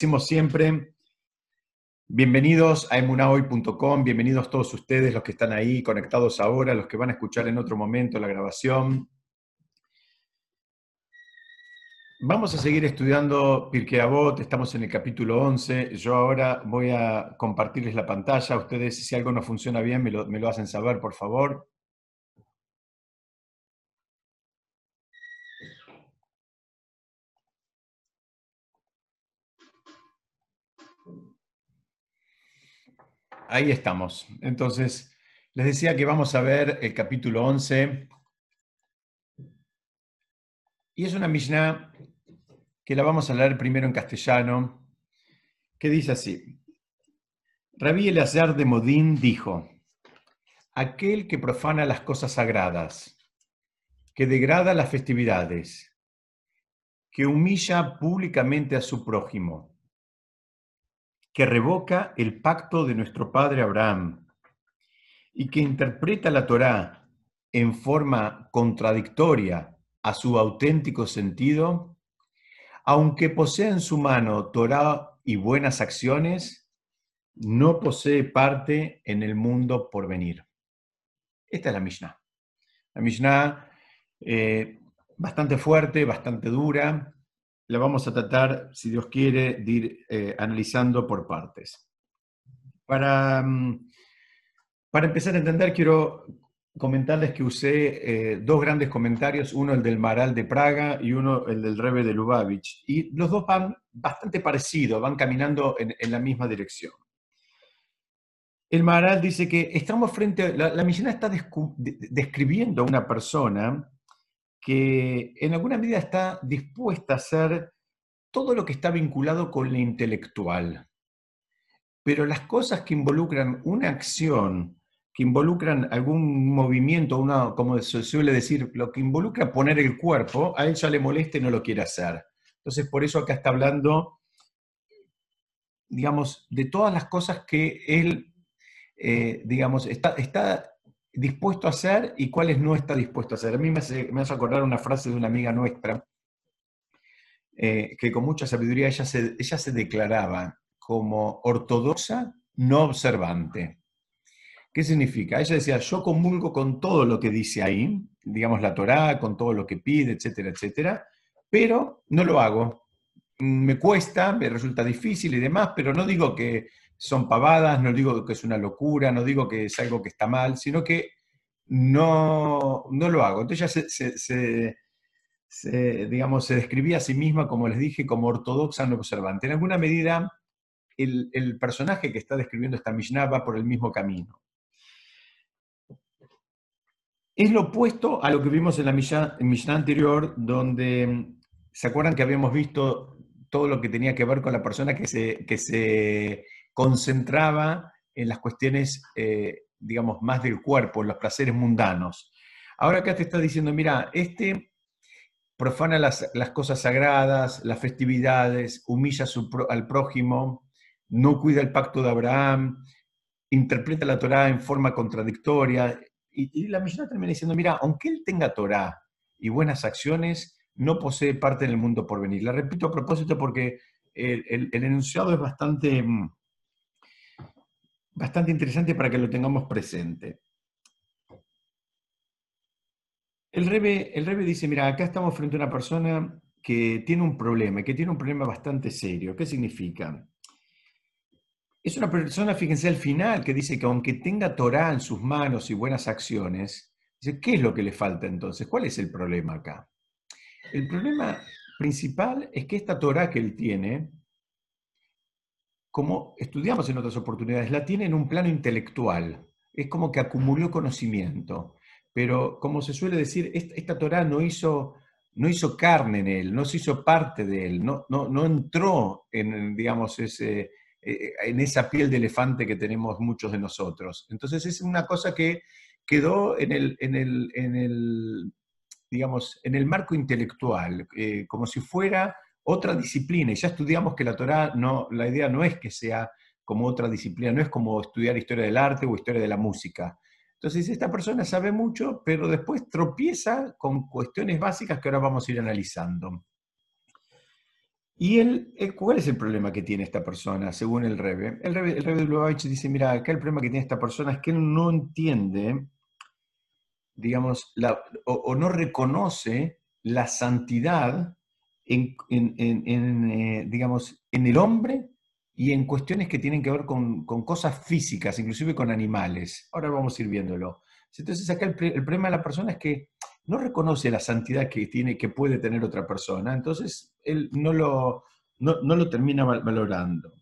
decimos siempre, bienvenidos a emunahoy.com, bienvenidos todos ustedes, los que están ahí conectados ahora, los que van a escuchar en otro momento la grabación. Vamos a seguir estudiando Pirkei Avot, estamos en el capítulo 11. Yo ahora voy a compartirles la pantalla. Ustedes, si algo no funciona bien, me lo, me lo hacen saber, por favor. Ahí estamos. Entonces, les decía que vamos a ver el capítulo 11. Y es una Mishnah que la vamos a leer primero en castellano, que dice así. Rabí Eleazar de Modín dijo, aquel que profana las cosas sagradas, que degrada las festividades, que humilla públicamente a su prójimo, que revoca el pacto de nuestro padre Abraham y que interpreta la Torá en forma contradictoria a su auténtico sentido, aunque posea en su mano Torá y buenas acciones, no posee parte en el mundo por venir. Esta es la Mishnah. La Mishnah eh, bastante fuerte, bastante dura, la vamos a tratar, si Dios quiere, de ir eh, analizando por partes. Para, mm, para empezar a entender, quiero comentarles que usé eh, dos grandes comentarios, uno el del Maral de Praga y uno el del Rebe de Lubavitch. Y los dos van bastante parecidos, van caminando en, la misma dirección. El Maral dice que estamos frente a, la, la está describiendo a una persona que en alguna medida está dispuesta a hacer todo lo que está vinculado con lo intelectual. Pero las cosas que involucran una acción, que involucran algún movimiento, una, como se suele decir, lo que involucra poner el cuerpo, a él ya le molesta y no lo quiere hacer. Entonces, por eso acá está hablando, digamos, de todas las cosas que él, eh, digamos, está, está dispuesto a hacer y cuáles no está dispuesto a hacer. A mí me hace, me hace acordar una frase de una amiga nuestra, eh, que con mucha sabiduría ella se, ella se declaraba como ortodoxa no observante. ¿Qué significa? Ella decía, yo comulgo con todo lo que dice ahí, digamos la Torá, con todo lo que pide, etcétera, etcétera, pero no lo hago. Me cuesta, me resulta difícil y demás, pero no digo que son pavadas, no digo que es una locura, no digo que es algo que está mal, sino que no, no lo hago. Entonces ya se, digamos, se describía a sí misma, como les dije, como ortodoxa no observante. En alguna medida, el, personaje que está describiendo esta Mishnah va por el mismo camino. Es lo opuesto a lo que vimos en la Mishnah, anterior, donde se acuerdan que habíamos visto todo lo que tenía que ver con la persona que se, que se concentraba en las cuestiones, eh, digamos, más del cuerpo, en los placeres mundanos. Ahora acá te está diciendo, mira, este profana las, cosas sagradas, las festividades, humilla al prójimo, no cuida el pacto de Abraham, interpreta la Torá en forma contradictoria. Y, la Mishnah termina diciendo, mira, aunque él tenga Torá y buenas acciones, no posee parte en el mundo por venir. La repito a propósito porque el enunciado es bastante mm, bastante interesante para que lo tengamos presente. El Rebe, el Rebe dice, mira, acá estamos frente a una persona que tiene un problema, que tiene un problema bastante serio. ¿Qué significa? Es una persona, fíjense al final, que dice que aunque tenga Torah en sus manos y buenas acciones, dice, ¿qué es lo que le falta entonces? ¿Cuál es el problema acá? El problema principal es que esta Torah que él tiene como estudiamos en otras oportunidades, la tiene en un plano intelectual. Es como que acumuló conocimiento. Pero como se suele decir, esta, Torah no hizo, no hizo carne en él, no se hizo parte de él, no, no, entró en, digamos, ese, eh, en esa piel de elefante que tenemos muchos de nosotros. Entonces es una cosa que quedó en el, en el, en el digamos, en el marco intelectual, eh, como si fuera otra disciplina. Y ya estudiamos que la Torah, no, la idea no es que sea como otra disciplina, no es como estudiar historia del arte o historia de la música. Entonces, esta persona sabe mucho, pero después tropieza con cuestiones básicas que ahora vamos a ir analizando. Y él, ¿cuál es el problema que tiene esta persona, según el Rebe? El Rebe, el Rebe Lubavitch dice, mira, acá el problema que tiene esta persona es que él no entiende, digamos, o, no reconoce la santidad en, eh, digamos, en el hombre y en cuestiones que tienen que ver con, cosas físicas, inclusive con animales. Ahora vamos a ir viéndolo. Entonces acá el, problema de la persona es que no reconoce la santidad que, tiene, que puede tener otra persona, entonces él no lo, no, lo termina valorando.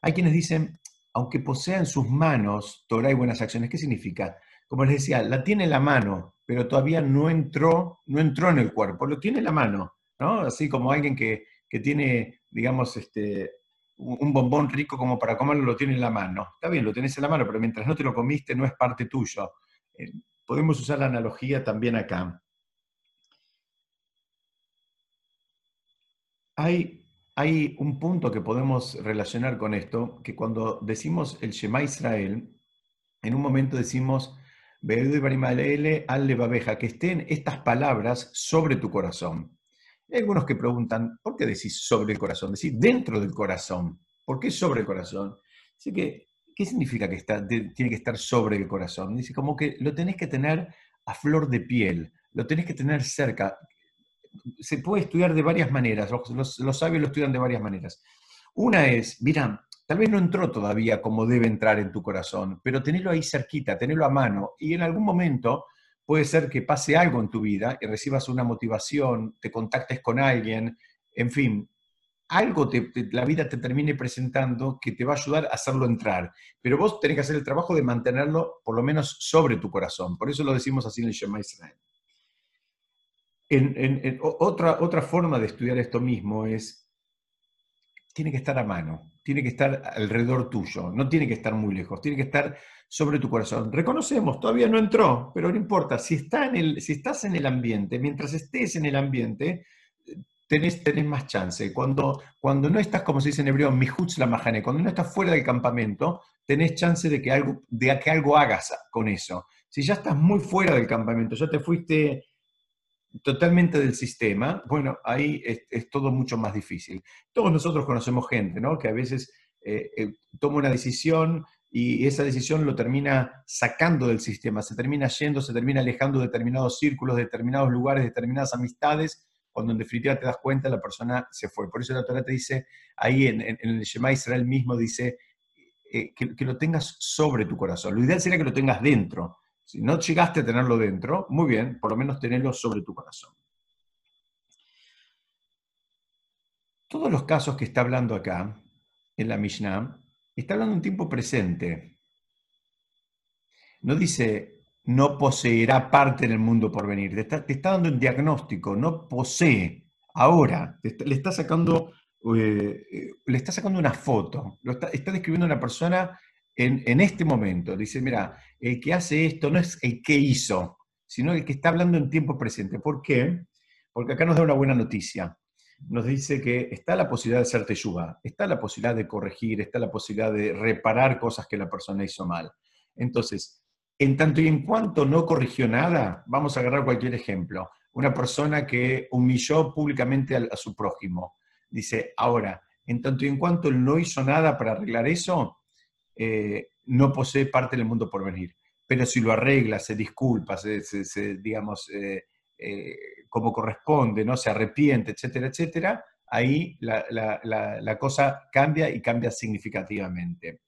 Hay quienes dicen, aunque posea en sus manos Torah y buenas acciones, ¿qué significa? Como les decía, la tiene en la mano, pero todavía no entró, no entró en el cuerpo, lo tiene en la mano, ¿no? Así como alguien que, tiene, digamos, este, un bombón rico como para comerlo, lo tiene en la mano. Está bien, lo tienes en la mano, pero mientras no te lo comiste, no es parte tuyo. Eh, podemos usar la analogía también acá. Hay, hay un punto que podemos relacionar con esto, que cuando decimos el Shema Israel, en un momento decimos, que estén estas palabras sobre tu corazón. Hay algunos que preguntan, ¿por qué decís sobre el corazón? Decís dentro del corazón. ¿Por qué sobre el corazón? Así que ¿Qué significa que tiene que estar sobre el corazón? Dice, como que lo tenés que tener a flor de piel, lo tenés que tener cerca. Se puede estudiar de varias maneras, los, sabios lo estudian de varias maneras. Una es, mira, tal vez no entró todavía como debe entrar en tu corazón, pero tenerlo ahí cerquita, tenerlo a mano, y en algún momento puede ser que pase algo en tu vida y recibas una motivación, te contactes con alguien, en fin, algo la vida te termine presentando que te va a ayudar a hacerlo entrar. Pero vos tenés que hacer el trabajo de mantenerlo por lo menos sobre tu corazón. Por eso lo decimos así en el Shema Israel. Otra, otra forma de estudiar esto mismo es, tiene que estar a mano, tiene que estar alrededor tuyo, no tiene que estar muy lejos, tiene que estar sobre tu corazón. Reconocemos, todavía no entró, pero no importa, si, está en el, si estás en el ambiente, mientras estés en el ambiente, tenés, más chance. Cuando, cuando no estás, como se dice en hebreo, mihutz la majane, cuando no estás fuera del campamento, tenés chance de que, algo, de que algo hagas con eso. Si ya estás muy fuera del campamento, ya te fuiste totalmente del sistema, bueno, ahí es, todo mucho más difícil. Todos nosotros conocemos gente, ¿no? Que a veces eh, eh, toma una decisión y esa decisión lo termina sacando del sistema, se termina yendo, se termina alejando de determinados círculos, de determinados lugares, determinadas amistades, cuando en definitiva te das cuenta la persona se fue. Por eso la Torah te dice, ahí en, el Shema Israel mismo dice, eh, que, lo tengas sobre tu corazón. Lo ideal sería que lo tengas dentro. Si no llegaste a tenerlo dentro, muy bien, por lo menos tenerlo sobre tu corazón. Todos los casos que está hablando acá, en la Mishnah, está hablando en tiempo presente. No dice no poseerá parte en el mundo por venir. Te está, dando un diagnóstico, no posee. Ahora, le, está sacando, eh, eh, le está sacando una foto, lo está, describiendo una persona en, este momento. Dice, mira, el que hace esto no es el que hizo, sino el que está hablando en tiempo presente. ¿Por qué? Porque acá nos da una buena noticia. Nos dice que está la posibilidad de hacer teyuga, está la posibilidad de corregir, está la posibilidad de reparar cosas que la persona hizo mal. Entonces, en tanto y en cuanto no corrigió nada, vamos a agarrar cualquier ejemplo. Una persona que humilló públicamente a, su prójimo. Dice, ahora, en tanto y en cuanto él no hizo nada para arreglar eso, eh, no posee parte del mundo por venir. Pero si lo arregla, se disculpa, se, digamos, eh, eh, como corresponde, ¿no? se arrepiente, etcétera, etcétera, ahí la cosa cambia y cambia significativamente.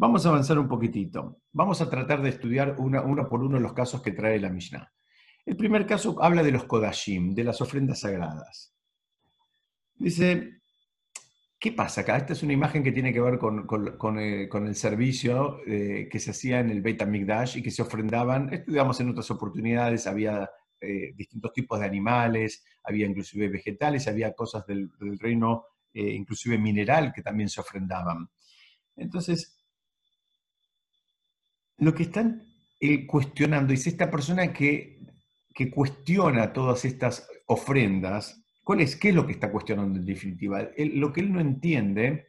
Vamos a avanzar un poquitito. Vamos a tratar de estudiar uno por uno los casos que trae la Mishnah. El primer caso habla de los Kodashim, de las ofrendas sagradas. Dice, ¿qué pasa acá? Esta es una imagen que tiene que ver con, eh, el, servicio eh, que se hacía en el Beit HaMikdash y que se ofrendaban, estudiamos en otras oportunidades, había eh, distintos tipos de animales, había inclusive vegetales, había cosas del, reino, inclusive mineral, que también se ofrendaban. Entonces, lo que están cuestionando es esta persona que, cuestiona todas estas ofrendas, ¿cuál es, ¿qué es lo que está cuestionando en definitiva? lo que él no entiende,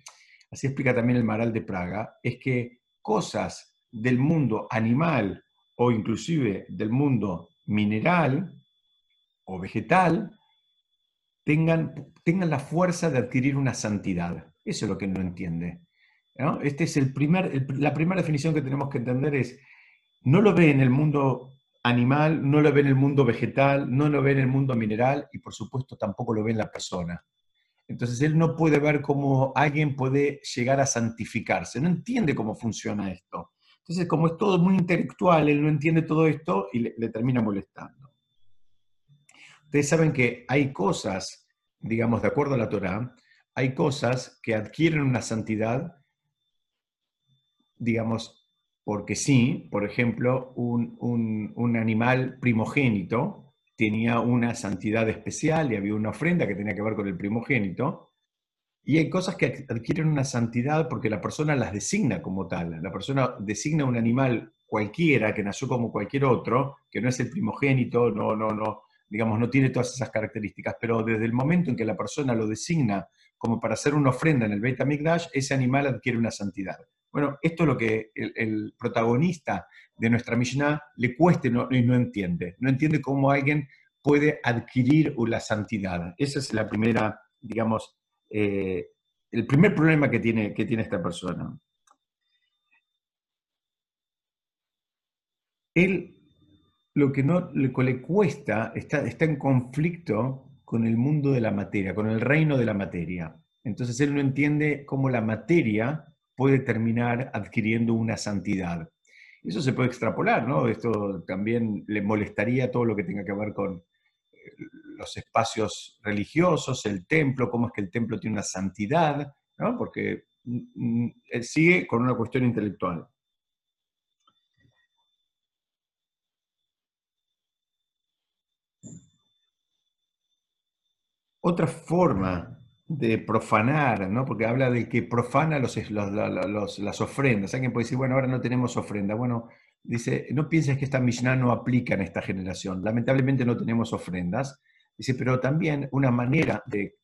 así explica también el Maral de Praga, es que cosas del mundo animal o inclusive del mundo mineral o vegetal tengan, tengan la fuerza de adquirir una santidad. Eso es lo que no entiende. Este es el primer, la primera definición que tenemos que entender es, no lo ve en el mundo animal, no lo ve en el mundo vegetal, no lo ve en el mundo mineral y por supuesto tampoco lo ve en la persona. Entonces él no puede ver cómo alguien puede llegar a santificarse, no entiende cómo funciona esto. Entonces como es todo muy intelectual, él no entiende todo esto y le, termina molestando. Ustedes saben que hay cosas, digamos, de acuerdo a la Torah, hay cosas que adquieren una santidad, digamos, porque sí, por ejemplo, un, animal primogénito tenía una santidad especial y había una ofrenda que tenía que ver con el primogénito. Y hay cosas que adquieren una santidad porque la persona las designa como tal. La persona designa un animal cualquiera que nació como cualquier otro, que no es el primogénito, no, no, no, digamos, no tiene todas esas características, pero desde el momento en que la persona lo designa como para hacer una ofrenda en el Beit HaMikdash, ese animal adquiere una santidad. Bueno, esto es lo que el, protagonista de nuestra Mishnah le cueste y no, entiende. No entiende cómo alguien puede adquirir la santidad. Esa es la primera, digamos, eh, el primer problema que tiene, que tiene esta persona. Él lo que no le, cuesta está, está en conflicto con el mundo de la materia, con el reino de la materia. Entonces él no entiende cómo la materia puede terminar adquiriendo una santidad. Eso se puede extrapolar, ¿no? Esto también le molestaría todo lo que tenga que ver con eh, los espacios religiosos, el templo, cómo es que el templo tiene una santidad, ¿no? Porque mm, mm, él sigue con una cuestión intelectual. Otra forma de profanar, ¿no? porque habla de que profana los, las ofrendas. Alguien puede decir, bueno, ahora no tenemos ofrenda. Bueno, dice, no pienses que esta Mishnah no aplica en esta generación. Lamentablemente no tenemos ofrendas. Dice, pero también una manera de,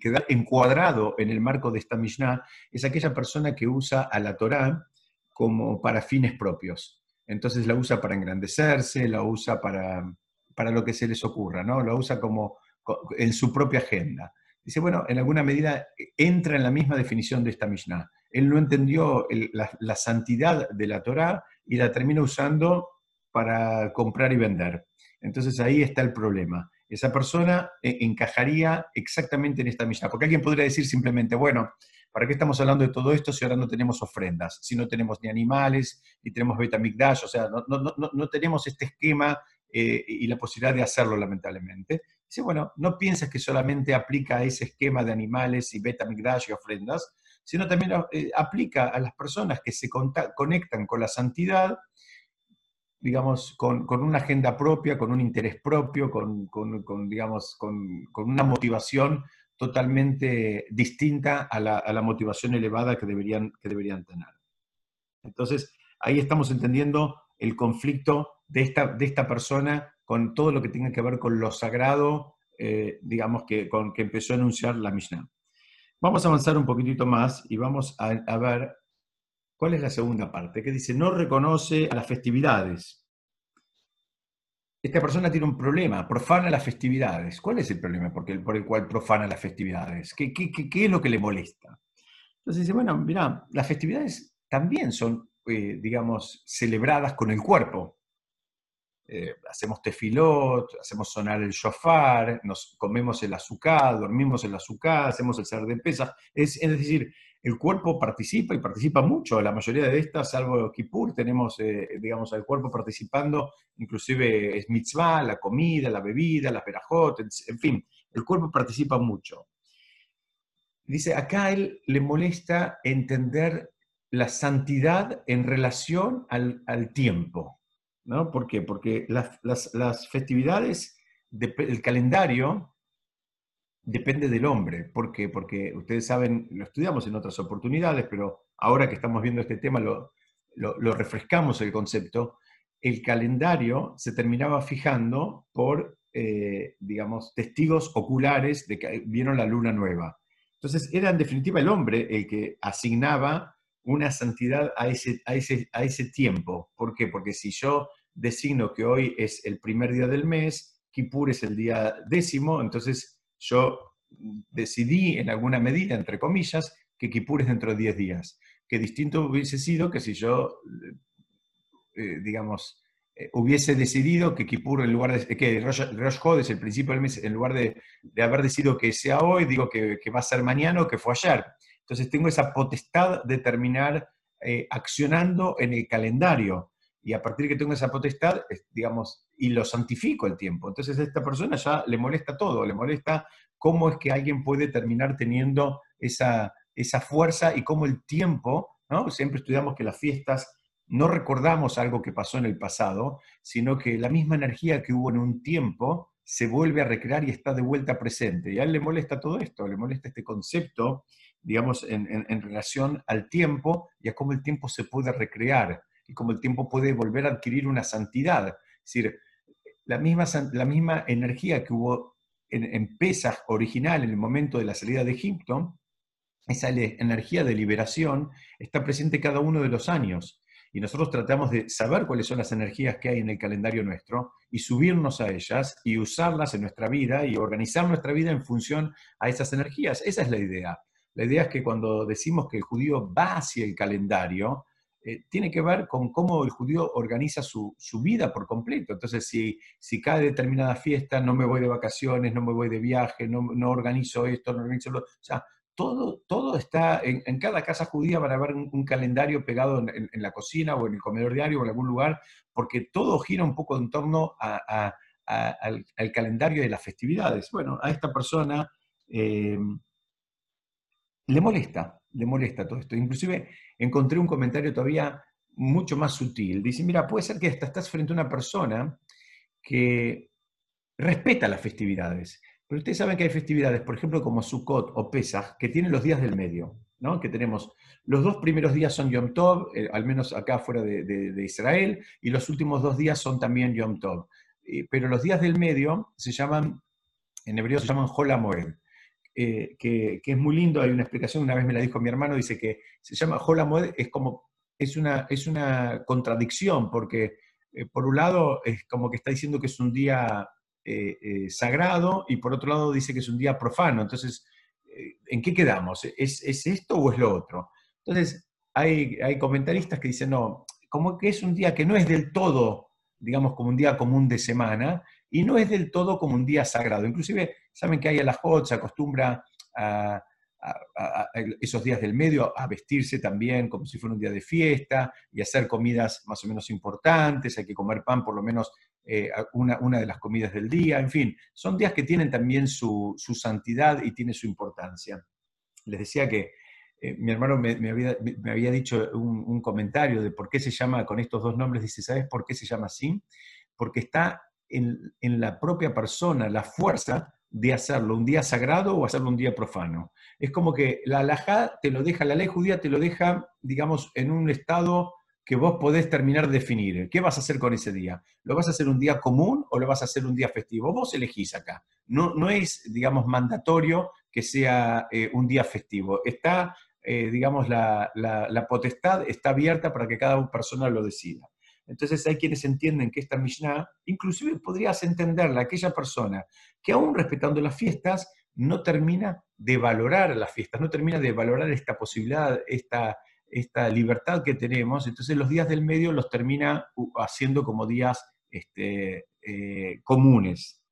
quedar encuadrado en el marco de esta Mishnah es aquella persona que usa a la Torá como para fines propios. Entonces la usa para engrandecerse, la usa para, para lo que se les ocurra, ¿no? La usa como en su propia agenda dice, bueno, en alguna medida entra en la misma definición de esta Mishnah. Él no entendió la, santidad de la Torah y la termina usando para comprar y vender. Entonces ahí está el problema. Esa persona eh, encajaría exactamente en esta Mishnah. Porque alguien podría decir simplemente, bueno, ¿para qué estamos hablando de todo esto si ahora no tenemos ofrendas? Si no tenemos ni animales, ni tenemos Betamikdash, o sea, no, no, no, no tenemos este esquema eh, y la posibilidad de hacerlo, lamentablemente. Dice, bueno, no pienses que solamente aplica a ese esquema de animales y beta y ofrendas, sino también eh, aplica a las personas que se conectan con la santidad, digamos, con, una agenda propia, con un interés propio, con, digamos, con, una motivación totalmente distinta a la, motivación elevada que deberían, que deberían tener. Entonces, ahí estamos entendiendo el conflicto de esta, de esta persona con todo lo que tenga que ver con lo sagrado, eh, digamos, que, con, que empezó a enunciar la Mishnah. Vamos a avanzar un poquitito más y vamos a, a ver cuál es la segunda parte, que dice, no reconoce a las festividades. Esta persona tiene un problema, profana las festividades. ¿Cuál es el problema por el, por el cual profana las festividades? ¿Qué, qué, qué, es lo que le molesta? Entonces dice, bueno, mira, las festividades también son eh, digamos, celebradas con el cuerpo. Eh, hacemos tefilot, hacemos sonar el shofar, nos comemos el azúcar, dormimos el azúcar, hacemos el ser de pesas. Es, decir, el cuerpo participa y participa mucho. La mayoría de estas, salvo Kippur, tenemos, eh, digamos, al cuerpo participando, inclusive es mitzvah, la comida, la bebida, las verajot, en fin, el cuerpo participa mucho. Dice, acá él le molesta entender la santidad en relación al, tiempo. ¿No? ¿Por qué? Porque las, festividades, el calendario depende del hombre. ¿Por qué? Porque ustedes saben, lo estudiamos en otras oportunidades, pero ahora que estamos viendo este tema lo, refrescamos el concepto. El calendario se terminaba fijando por, eh, digamos, testigos oculares de que vieron la luna nueva. Entonces era en definitiva el hombre el que asignaba una santidad a ese, a ese, a ese tiempo. ¿Por qué? Porque si yo designo que hoy es el primer día del mes, Kippur es el día décimo, entonces yo decidí en alguna medida, entre comillas, que Kippur es dentro de 10 días. Que distinto hubiese sido que si yo, eh, digamos, eh, hubiese decidido que Kippur, en lugar de que Rosh, es el principio del mes, en lugar de, haber decidido que sea hoy, digo que, va a ser mañana o que fue ayer. Entonces tengo esa potestad de terminar eh, accionando en el calendario. Y a partir que tengo esa potestad, digamos, y lo santifico el tiempo. Entonces a esta persona ya le molesta todo, le molesta cómo es que alguien puede terminar teniendo esa, esa fuerza y cómo el tiempo, ¿no? Siempre estudiamos que las fiestas no recordamos algo que pasó en el pasado, sino que la misma energía que hubo en un tiempo se vuelve a recrear y está de vuelta presente. Y a él le molesta todo esto, le molesta este concepto, digamos, en, en relación al tiempo y a cómo el tiempo se puede recrear y cómo el tiempo puede volver a adquirir una santidad. Es decir, la misma, la misma energía que hubo en, en original, en el momento de la salida de Egipto, esa energía de liberación está presente cada uno de los años. Y nosotros tratamos de saber cuáles son las energías que hay en el calendario nuestro y subirnos a ellas y usarlas en nuestra vida y organizar nuestra vida en función a esas energías. Esa es la idea. La idea es que cuando decimos que el judío va hacia el calendario, eh, tiene que ver con cómo el judío organiza su, vida por completo. Entonces, si, si cada determinada fiesta no me voy de vacaciones, no me voy de viaje, no, no organizo esto, no organizo lo... O sea, todo, todo está, en, cada casa judía van a haber un, calendario pegado en, la cocina o en el comedor diario o en algún lugar, porque todo gira un poco en torno al, calendario de las festividades. Bueno, a esta persona eh, le molesta, le molesta todo esto. Inclusive encontré un comentario todavía mucho más sutil. Dice, mira, puede ser que hasta estás frente a una persona que respeta las festividades, pero ustedes saben que hay festividades, por ejemplo, como Sukkot o Pesach, que tienen los días del medio, ¿no? Que tenemos, los dos primeros días son Yom Tov, eh, al menos acá fuera de, Israel, y los últimos dos días son también Yom Tov. pero los días del medio se llaman, en hebreo se llaman Hol eh, que, es muy lindo, hay una explicación, una vez me la dijo mi hermano, dice que se llama Hol es como, es una, es una contradicción, porque eh, por un lado es como que está diciendo que es un día eh, sagrado y por otro lado dice que es un día profano, entonces, ¿en qué quedamos? ¿Es, esto o es lo otro? Entonces, hay, hay comentaristas que dicen, no, como que es un día que no es del todo, digamos, como un día común de semana, y no es del todo como un día sagrado. Inclusive, saben que hay a la Hot, se acostumbra a, esos días del medio a vestirse también como si fuera un día de fiesta y hacer comidas más o menos importantes, hay que comer pan por lo menos eh, una, una, de las comidas del día, en fin, son días que tienen también su, santidad y tiene su importancia. Les decía que eh, mi hermano me, había, dicho un, un, comentario de por qué se llama con estos dos nombres, dice, ¿sabes por qué se llama así? Porque está en, la propia persona la fuerza de hacerlo un día sagrado o hacerlo un día profano. Es como que la alajá te lo deja, la ley judía te lo deja, digamos, en un estado que vos podés terminar de definir. ¿Qué vas a hacer con ese día? ¿Lo vas a hacer un día común o lo vas a hacer un día festivo? Vos elegís acá. No, no es, digamos, mandatorio que sea eh, un día festivo. Está, eh, digamos, la, la potestad está abierta para que cada persona lo decida. Entonces hay quienes entienden que esta Mishnah, inclusive podrías entenderla aquella persona que aún respetando las fiestas, no termina de valorar las fiestas, no termina de valorar esta posibilidad, esta, esta libertad que tenemos, entonces los días del medio los termina haciendo como días este, eh, comunes.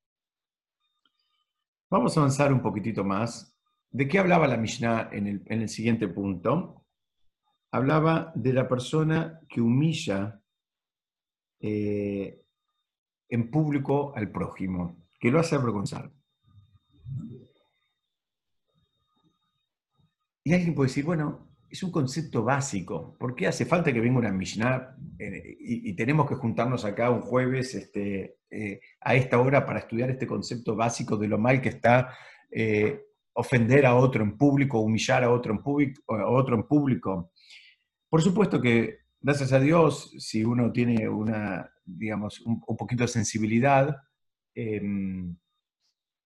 Vamos a avanzar un poquitito más. ¿De qué hablaba la Mishnah en el, en el siguiente punto? Hablaba de la persona que humilla eh, en público al prójimo, que lo hace avergonzar. Y alguien puede decir, bueno, es un concepto básico. ¿Por qué hace falta que venga una Mishnah eh, y, tenemos que juntarnos acá un jueves este, eh, a esta hora para estudiar este concepto básico de lo mal que está ofender a otro en público, humillar a otro en público, otro en público? Por supuesto que gracias a Dios, si uno tiene una, digamos, un, poquito de sensibilidad, em,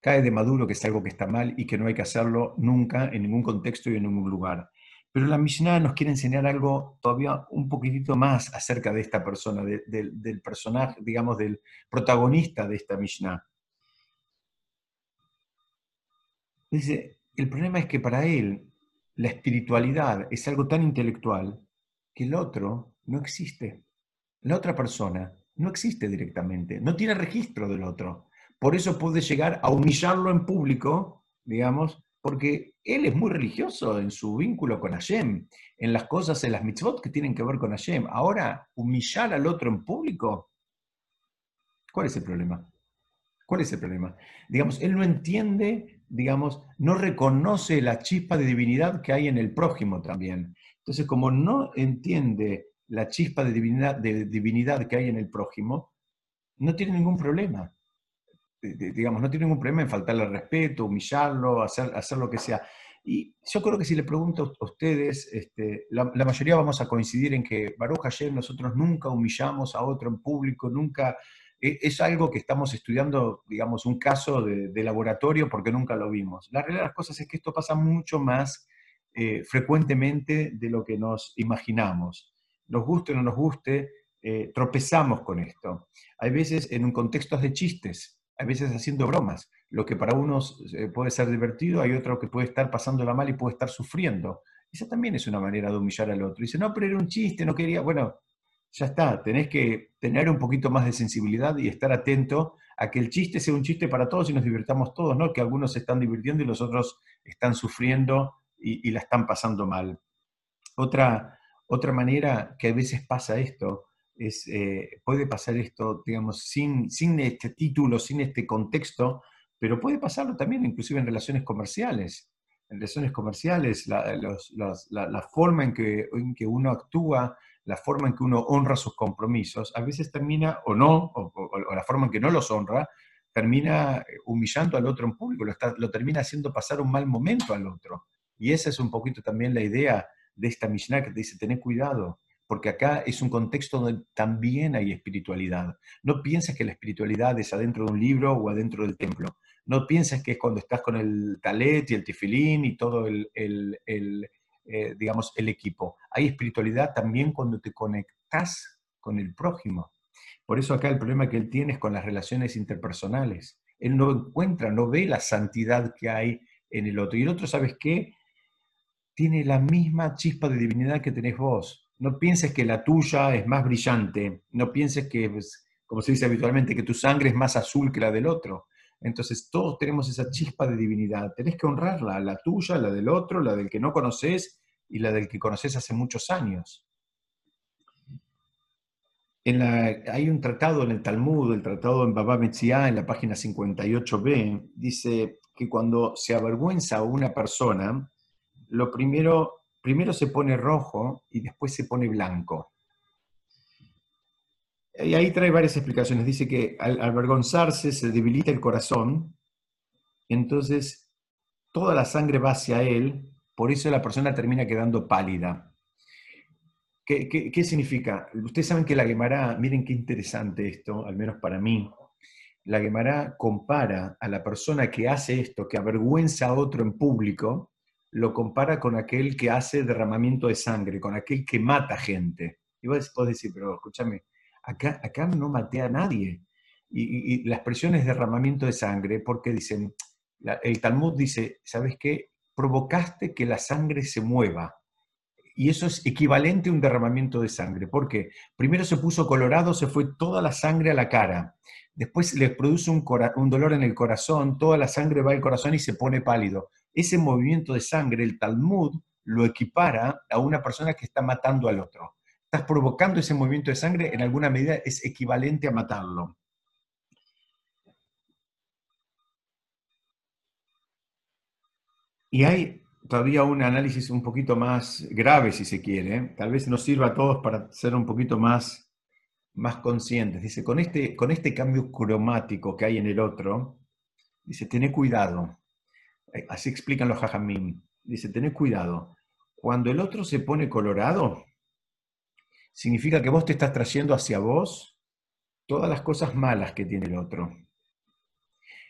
cae de maduro que es algo que está mal y que no hay que hacerlo nunca, en ningún contexto y en ningún lugar. Pero la Mishnah nos quiere enseñar algo todavía un poquitito más acerca de esta persona, del personaje, digamos, del protagonista de esta Mishnah. Dice, el problema es que para él la espiritualidad es algo tan intelectual que el otro no existe. La otra persona no existe directamente, no tiene registro del otro. Por eso puede llegar a humillarlo en público, digamos, porque él es muy religioso en su vínculo con Hashem, en las cosas, en las mitzvot que tienen que ver con Hashem. Ahora, humillar al otro en público, ¿cuál es el problema? ¿Cuál es el problema? Digamos, él no entiende, digamos, no reconoce la chispa de divinidad que hay en el prójimo también. Entonces, como no entiende la chispa de divinidad, de divinidad que hay en el prójimo, no tiene ningún problema digamos, no tiene ningún problema en faltarle respeto, humillarlo, hacer, hacer lo que sea. Y yo creo que si le pregunto a ustedes, este, la, mayoría vamos a coincidir en que Baruch Hashem nosotros nunca humillamos a otro en público, nunca, es, algo que estamos estudiando, digamos, un caso de, laboratorio porque nunca lo vimos. La realidad de las cosas es que esto pasa mucho más eh, frecuentemente de lo que nos imaginamos. Nos guste o no nos guste, eh, tropezamos con esto. Hay veces en un contexto de chistes, a veces haciendo bromas. Lo que para unos eh, puede ser divertido, hay otro que puede estar pasándola mal y puede estar sufriendo. Esa también es una manera de humillar al otro. Dice, no, pero era un chiste, no quería. Bueno, ya está, tenés que tener un poquito más de sensibilidad y estar atento a que el chiste sea un chiste para todos y nos divirtamos todos, ¿no? Que algunos se están divirtiendo y los otros están sufriendo y, la están pasando mal. Otra, otra manera que a veces pasa esto eh, puede pasar esto, digamos, sin, sin este título, sin este contexto, pero puede pasarlo también inclusive en relaciones comerciales. En relaciones comerciales, la, la, forma en que, en que, uno actúa, la forma en que uno honra sus compromisos, a veces termina, o no, o, la forma en que no los honra, termina eh, humillando al otro en público, lo, está, lo termina haciendo pasar un mal momento al otro. Y esa es un poquito también la idea de esta Mishnah que te dice, tened cuidado, porque acá es un contexto donde también hay espiritualidad. No pienses que la espiritualidad es adentro de un libro o adentro del templo. No pienses que es cuando estás con el talet y el tefilín y todo el, eh, digamos, el equipo. Hay espiritualidad también cuando te conectas con el prójimo. Por eso acá el problema que él tiene es con las relaciones interpersonales. Él no encuentra, no ve la santidad que hay en el otro. Y el otro, ¿sabes qué? Tiene la misma chispa de divinidad que tenés vos no pienses que la tuya es más brillante, no pienses que, como se dice habitualmente, que tu sangre es más azul que la del otro. Entonces todos tenemos esa chispa de divinidad, tenés que honrarla, la tuya, la del otro, la del que no conoces y la del que conoces hace muchos años. En hay un tratado en el Talmud, el tratado en Baba Metzia, en la página 58b, dice que cuando se avergüenza a una persona, lo primero primero se pone rojo y después se pone blanco. Y ahí trae varias explicaciones. Dice que al avergonzarse se debilita el corazón, entonces toda la sangre va hacia él, por eso la persona termina quedando pálida. ¿Qué, significa? Ustedes saben que la Gemara, miren qué interesante esto, al menos para mí, la Gemara compara a la persona que hace esto, que avergüenza a otro en público, lo compara con aquel que hace derramamiento de sangre, con aquel que mata gente. Y vos podés decir, pero escúchame, acá, acá no maté a nadie. Y, la expresión es derramamiento de sangre porque dicen, el Talmud dice, ¿sabes qué? Provocaste que la sangre se mueva. Y eso es equivalente a un derramamiento de sangre. porque Primero se puso colorado, se fue toda la sangre a la cara. Después le produce un dolor en el corazón, toda la sangre va al corazón y se pone pálido ese movimiento de sangre, el Talmud lo equipara a una persona que está matando al otro. Estás provocando ese movimiento de sangre, en alguna medida es equivalente a matarlo. Y hay todavía un análisis un poquito más grave, si se quiere. Tal vez nos sirva a todos para ser un poquito más, más conscientes. Dice, con este, con este cambio cromático que hay en el otro, dice, tené cuidado. Eh, así explican los jajamim. Dice, tened cuidado. Cuando el otro se pone colorado, significa que vos te estás trayendo hacia vos todas las cosas malas que tiene el otro.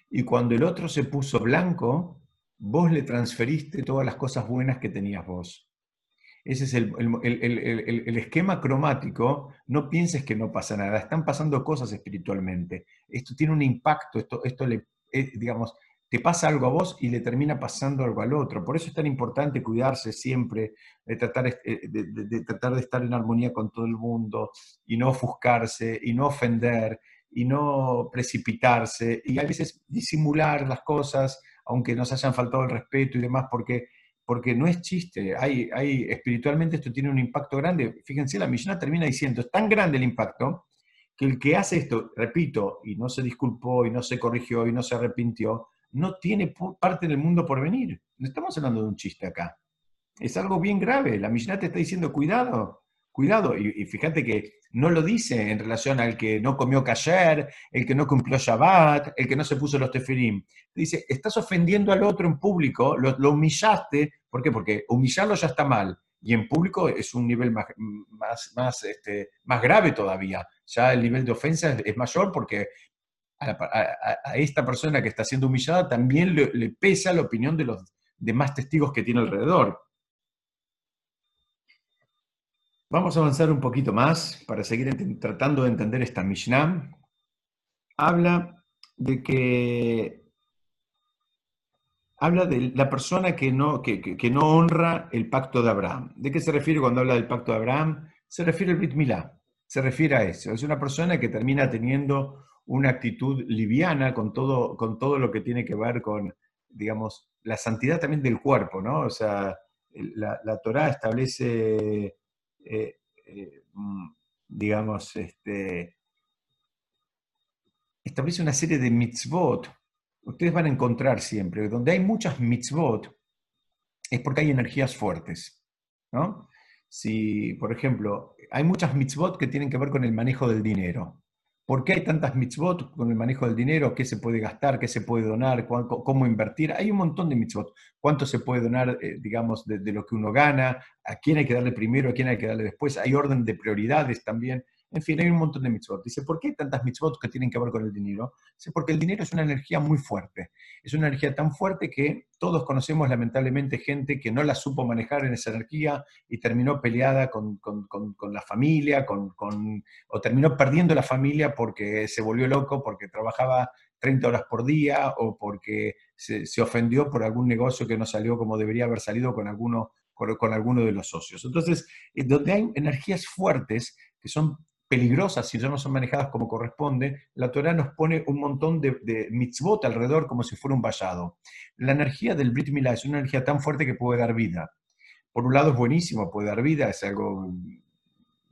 Y cuando el otro se puso blanco, vos le transferiste todas las cosas buenas que tenías vos. Ese es el, esquema cromático. No pienses que no pasa nada. Están pasando cosas espiritualmente. Esto tiene un impacto, esto, esto le, eh, digamos, te pasa algo a vos y le termina pasando algo al otro. Por eso es tan importante cuidarse siempre, de tratar, eh, de, tratar de estar en armonía con todo el mundo y no ofuscarse y no ofender y no precipitarse y a veces disimular las cosas, aunque nos hayan faltado el respeto y demás, porque, porque no es chiste. Hay, hay, espiritualmente esto tiene un impacto grande. Fíjense, la Mishnah termina diciendo, es tan grande el impacto que el que hace esto, repito, y no se disculpó y no se corrigió y no se arrepintió, no tiene parte del mundo por venir. No estamos hablando de un chiste acá. Es algo bien grave. La Mishnah te está diciendo, cuidado, cuidado. Y, fíjate que no lo dice en relación al que no comió kasher, el que no cumplió Shabbat, el que no se puso los tefirim. Dice, estás ofendiendo al otro en público, lo, humillaste. ¿Por qué? Porque humillarlo ya está mal. Y en público es un nivel más, más, más, este, más grave todavía. Ya el nivel de ofensa es mayor porque a, esta persona que está siendo humillada también le, pesa la opinión de los demás testigos que tiene alrededor. Vamos a avanzar un poquito más para seguir tratando de entender esta Mishnah. Habla de que habla de la persona que no, que, no honra el pacto de Abraham. ¿De qué se refiere cuando habla del pacto de Abraham? Se refiere al Brit Milá. Se refiere a eso. Es una persona que termina teniendo una actitud liviana con todo, con todo lo que tiene que ver con, digamos, la santidad también del cuerpo, ¿no? O sea, la, la Torah establece, eh, eh, mm, digamos, este, establece una serie de mitzvot. Ustedes van a encontrar siempre, donde hay muchas mitzvot, es porque hay energías fuertes, ¿no? Si, por ejemplo, hay muchas mitzvot que tienen que ver con el manejo del dinero. ¿Por qué hay tantas mitzvot con el manejo del dinero? ¿Qué se puede gastar? ¿Qué se puede donar? ¿Cómo invertir? Hay un montón de mitzvot. ¿Cuánto se puede donar, eh, digamos, de, lo que uno gana? ¿A quién hay que darle primero? ¿A quién hay que darle después? Hay orden de prioridades también. En fin, hay un montón de mitzvot. Dice, ¿por qué hay tantas mitzvot que tienen que ver con el dinero? Dice, porque el dinero es una energía muy fuerte. Es una energía tan fuerte que todos conocemos lamentablemente gente que no la supo manejar en esa energía y terminó peleada con, la familia, con, o terminó perdiendo la familia porque se volvió loco, porque trabajaba 30 horas por día o porque se, ofendió por algún negocio que no salió como debería haber salido con alguno, con alguno de los socios. Entonces, eh, donde hay energías fuertes que son peligrosas si no son manejadas como corresponde, la Torah nos pone un montón de, mitzvot alrededor como si fuera un vallado. La energía del Brit Milá es una energía tan fuerte que puede dar vida. Por un lado es buenísimo, puede dar vida, es algo,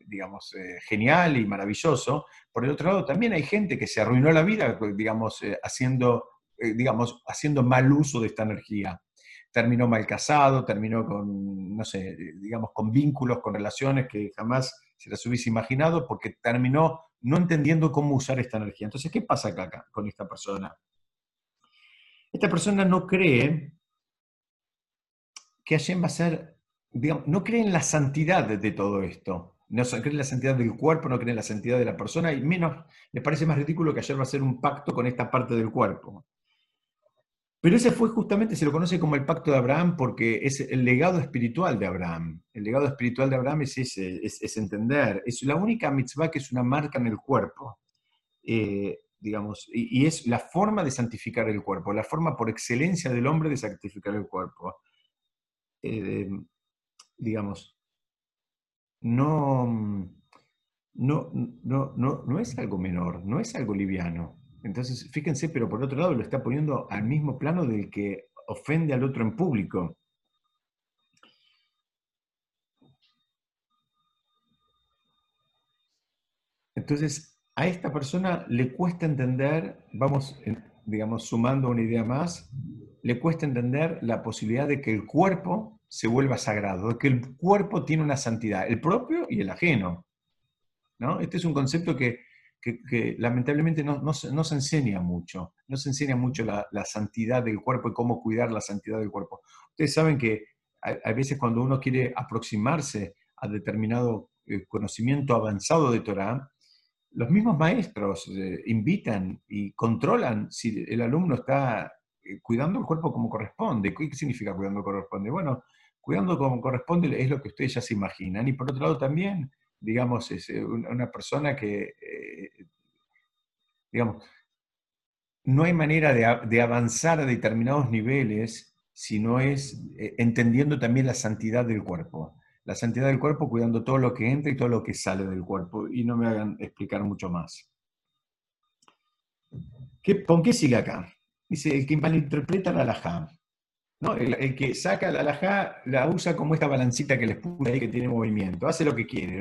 digamos, eh, genial y maravilloso. Por el otro lado también hay gente que se arruinó la vida, digamos, eh, haciendo, eh, digamos, haciendo mal uso de esta energía terminó mal casado, terminó con, no sé, digamos, con vínculos, con relaciones que jamás se las hubiese imaginado porque terminó no entendiendo cómo usar esta energía. Entonces, ¿qué pasa acá, con esta persona? Esta persona no cree que Hashem va a ser, digamos, no cree en la santidad de, todo esto. No cree en la santidad del cuerpo, no cree en la santidad de la persona y menos le parece más ridículo que ayer va a ser un pacto con esta parte del cuerpo. Pero ese fue justamente, se lo conoce como el pacto de Abraham porque es el legado espiritual de Abraham. El legado espiritual de Abraham es ese, es, entender. Es la única mitzvah que es una marca en el cuerpo. Eh, digamos, y, es la forma de santificar el cuerpo, la forma por excelencia del hombre de santificar el cuerpo. Eh, digamos, no, no, no, no, no es algo menor, no es algo liviano. Entonces, fíjense, pero por otro lado lo está poniendo al mismo plano del que ofende al otro en público. Entonces, a esta persona le cuesta entender, vamos, digamos, sumando una idea más, le cuesta entender la posibilidad de que el cuerpo se vuelva sagrado, de que el cuerpo tiene una santidad, el propio y el ajeno. ¿no? Este es un concepto que que, lamentablemente no, se, enseña mucho, no se enseña mucho la, santidad del cuerpo y cómo cuidar la santidad del cuerpo. Ustedes saben que a, veces cuando uno quiere aproximarse a determinado eh, conocimiento avanzado de Torah, los mismos maestros eh, invitan y controlan si el alumno está eh, cuidando el cuerpo como corresponde. ¿Qué significa cuidando como corresponde? Bueno, cuidando como corresponde es lo que ustedes ya se imaginan. Y por otro lado también digamos, es una persona que, digamos, no hay manera de, avanzar a determinados niveles si no es eh, entendiendo también la santidad del cuerpo. La santidad del cuerpo cuidando todo lo que entra y todo lo que sale del cuerpo. Y no me hagan explicar mucho más. ¿Qué, ¿Con qué sigue acá? Dice, el que malinterpreta la alajá. ¿no? El, que saca la alajá la usa como esta balancita que les puse ahí que tiene movimiento. Hace lo que quiere.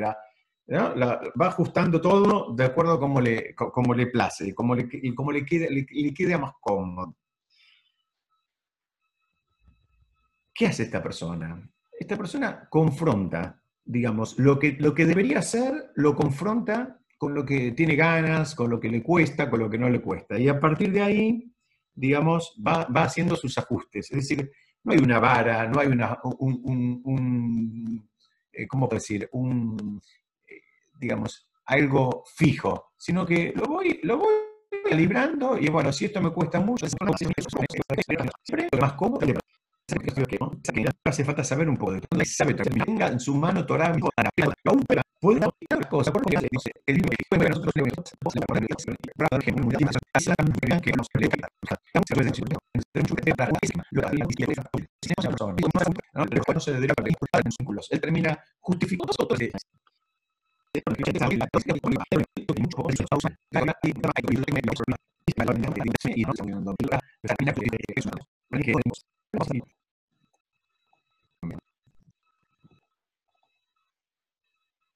Va ajustando todo de acuerdo a cómo le, como le place, como le, como le, quede, le, quede más cómodo. ¿Qué hace esta persona? Esta persona confronta, digamos, lo que, lo que debería hacer, lo confronta con lo que tiene ganas, con lo que le cuesta, con lo que no le cuesta. Y a partir de ahí, digamos, va, haciendo sus ajustes. Es decir, no hay una vara, no hay una, un, eh, ¿cómo decir? Un, digamos, algo fijo, sino que lo voy, lo voy calibrando y bueno, si esto me cuesta mucho, más cómodo, hace falta saber un poco de. Sabe tenga en su mano Torah, puede otra cosa, porque dice, el libro que nosotros que nos. Él termina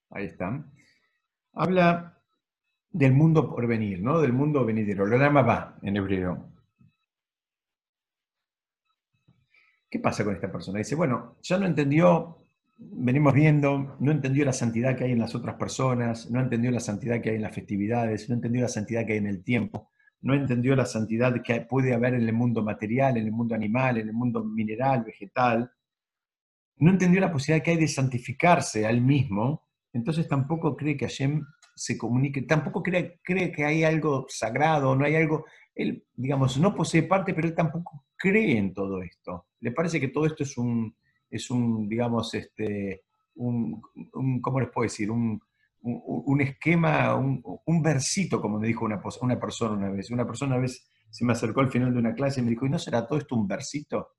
Ahí está. Habla del mundo por venir, ¿no? Del mundo venidero. Lo llama va en hebreo. ¿Qué pasa con esta persona? Dice, bueno, ya no entendió, venimos viendo, no entendió la santidad que hay en las otras personas, no entendió la santidad que hay en las festividades, no entendió la santidad que hay en el tiempo, no entendió la santidad que puede haber en el mundo material, en el mundo animal, en el mundo mineral, vegetal, no entendió la posibilidad que hay de santificarse al mismo entonces tampoco cree que Hashem se comunique, tampoco cree, cree que hay algo sagrado, no hay algo, él, digamos, no posee parte, pero él tampoco cree en todo esto. Le parece que todo esto es un, es un digamos, este, un, ¿cómo les puedo decir? Un, un, esquema, un, versito, como me dijo una, una persona una vez. Una persona una vez se me acercó al final de una clase y me dijo, ¿y no será todo esto un versito?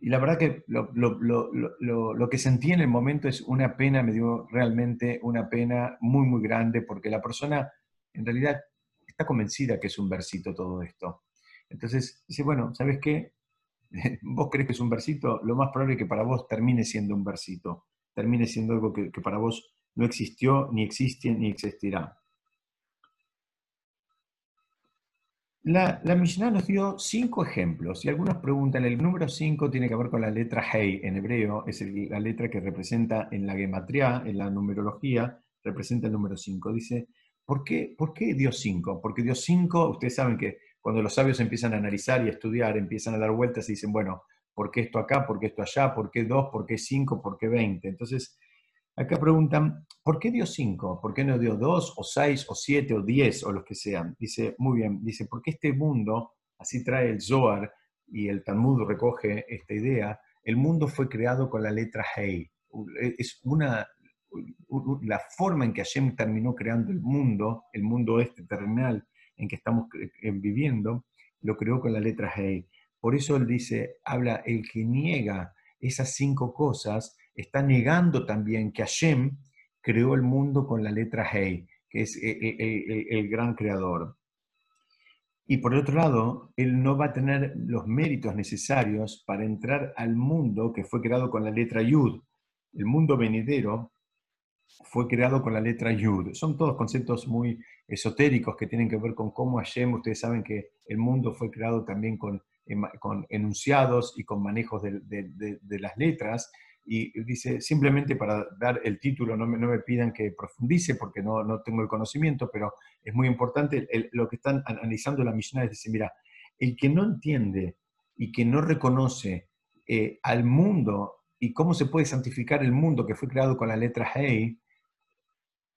Y la verdad que lo, que sentí en el momento es una pena, me dio realmente una pena muy, muy grande, porque la persona en realidad está convencida que es un versito todo esto. Entonces dice, bueno, ¿sabes qué? Vos crees que es un versito, lo más probable es que para vos termine siendo un versito, termine siendo algo que, para vos no existió, ni existe, ni existirá. La, la Mishnah nos dio cinco ejemplos y algunos preguntan, el número cinco tiene que ver con la letra Hei en hebreo, es la letra que representa en la gematría, en la numerología, representa el número cinco. Dice, ¿por qué, ¿por qué dio cinco? Porque dio cinco, ustedes saben que cuando los sabios empiezan a analizar y estudiar, empiezan a dar vueltas y dicen, bueno, ¿por qué esto acá? ¿Por qué esto allá? ¿Por qué dos? ¿Por qué cinco? ¿Por qué veinte? Entonces, Acá preguntan, ¿por qué dio cinco? ¿Por qué no dio dos o seis o siete o diez o los que sean? Dice, muy bien, dice, porque este mundo, así trae el Zohar y el Talmud recoge esta idea, el mundo fue creado con la letra Hei. Es una, la forma en que Hashem terminó creando el mundo, el mundo este terrenal en que estamos viviendo, lo creó con la letra Hei. Por eso él dice, habla, el que niega esas cinco cosas, está negando también que Hashem creó el mundo con la letra Hei, que es el, gran creador. Y por otro lado, él no va a tener los méritos necesarios para entrar al mundo que fue creado con la letra Yud. El mundo venidero fue creado con la letra Yud. Son todos conceptos muy esotéricos que tienen que ver con cómo Hashem, ustedes saben que el mundo fue creado también con, con enunciados y con manejos de, de las letras, y dice, simplemente para dar el título, no me, no me pidan que profundice porque no, no, tengo el conocimiento, pero es muy importante lo que están analizando la Mishnah, es decir, mira, el que no entiende y que no reconoce eh, al mundo y cómo se puede santificar el mundo que fue creado con la letra Hei,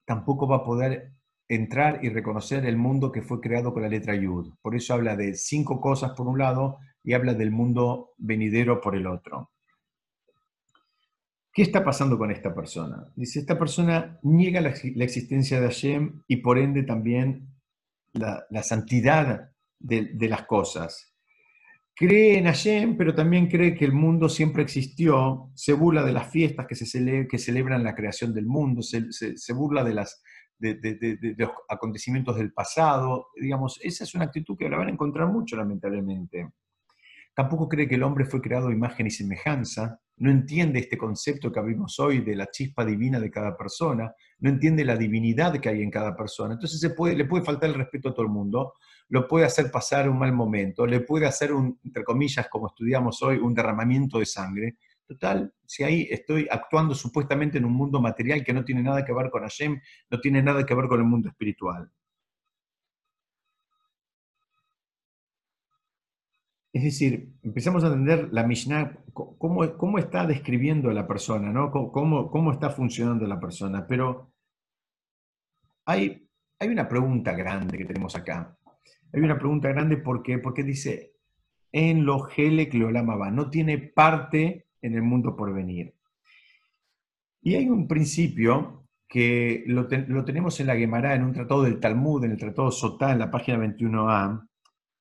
tampoco va a poder entrar y reconocer el mundo que fue creado con la letra Yud. Por eso habla de cinco cosas por un lado y habla del mundo venidero por el otro. ¿Qué está pasando con esta persona? Dice, esta persona niega la, existencia de Hashem y por ende también la, santidad de, las cosas. Cree en Hashem, pero también cree que el mundo siempre existió, se burla de las fiestas que, se que celebran la creación del mundo, se, se, burla de, las, de, los acontecimientos del pasado. Digamos, esa es una actitud que la van a encontrar mucho, lamentablemente. Tampoco cree que el hombre fue creado imagen y semejanza, no entiende este concepto que vimos hoy de la chispa divina de cada persona, no entiende la divinidad que hay en cada persona. Entonces se puede, le puede faltar el respeto a todo el mundo, lo puede hacer pasar un mal momento, le puede hacer, un, entre comillas, como estudiamos hoy, un derramamiento de sangre. Total, si ahí estoy actuando supuestamente en un mundo material que no tiene nada que ver con Hashem, no tiene nada que ver con el mundo espiritual. Es decir, empezamos a entender la Mishnah, cómo, cómo está describiendo a la persona, ¿no? cómo, cómo está funcionando la persona. Pero hay, hay una pregunta grande que tenemos acá. Hay una pregunta grande porque, porque dice, en lo gele va, no tiene parte en el mundo por venir. Y hay un principio que lo, lo tenemos en la Gemara, en un tratado del Talmud, en el tratado Sotá, en la página 21a,